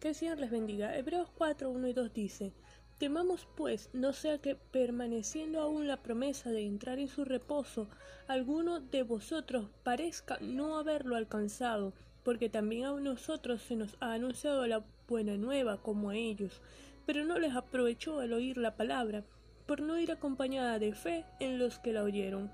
Que el Señor les bendiga. Hebreos 4, 1 y 2 dice, Temamos pues, no sea que permaneciendo aún la promesa de entrar en su reposo, alguno de vosotros parezca no haberlo alcanzado, porque también a nosotros se nos ha anunciado la buena nueva como a ellos, pero no les aprovechó el oír la palabra, por no ir acompañada de fe en los que la oyeron.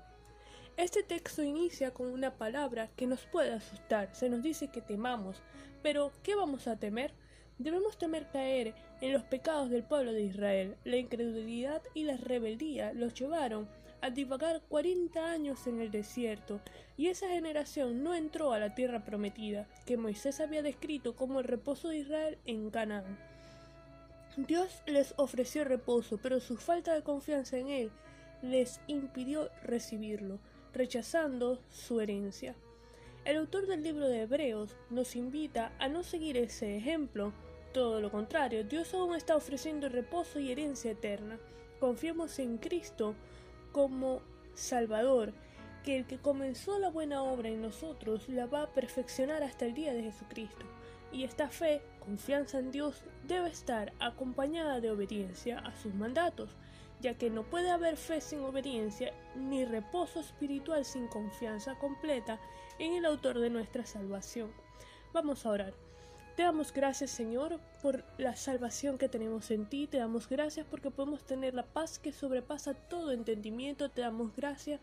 Este texto inicia con una palabra que nos puede asustar. Se nos dice que temamos. Pero, ¿qué vamos a temer? Debemos temer caer en los pecados del pueblo de Israel. La incredulidad y la rebeldía los llevaron a divagar cuarenta años en el desierto, y esa generación no entró a la tierra prometida, que Moisés había descrito como el reposo de Israel en Canaán. Dios les ofreció reposo, pero su falta de confianza en Él les impidió recibirlo rechazando su herencia. El autor del libro de Hebreos nos invita a no seguir ese ejemplo, todo lo contrario, Dios aún está ofreciendo reposo y herencia eterna. Confiemos en Cristo como Salvador, que el que comenzó la buena obra en nosotros la va a perfeccionar hasta el día de Jesucristo. Y esta fe, confianza en Dios, debe estar acompañada de obediencia a sus mandatos ya que no puede haber fe sin obediencia, ni reposo espiritual sin confianza completa en el autor de nuestra salvación. Vamos a orar. Te damos gracias, Señor, por la salvación que tenemos en ti. Te damos gracias porque podemos tener la paz que sobrepasa todo entendimiento. Te damos gracias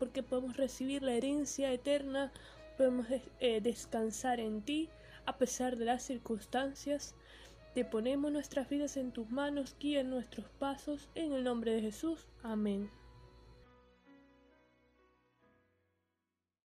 porque podemos recibir la herencia eterna. Podemos eh, descansar en ti a pesar de las circunstancias. Te ponemos nuestras vidas en tus manos, guía nuestros pasos, en el nombre de Jesús. Amén.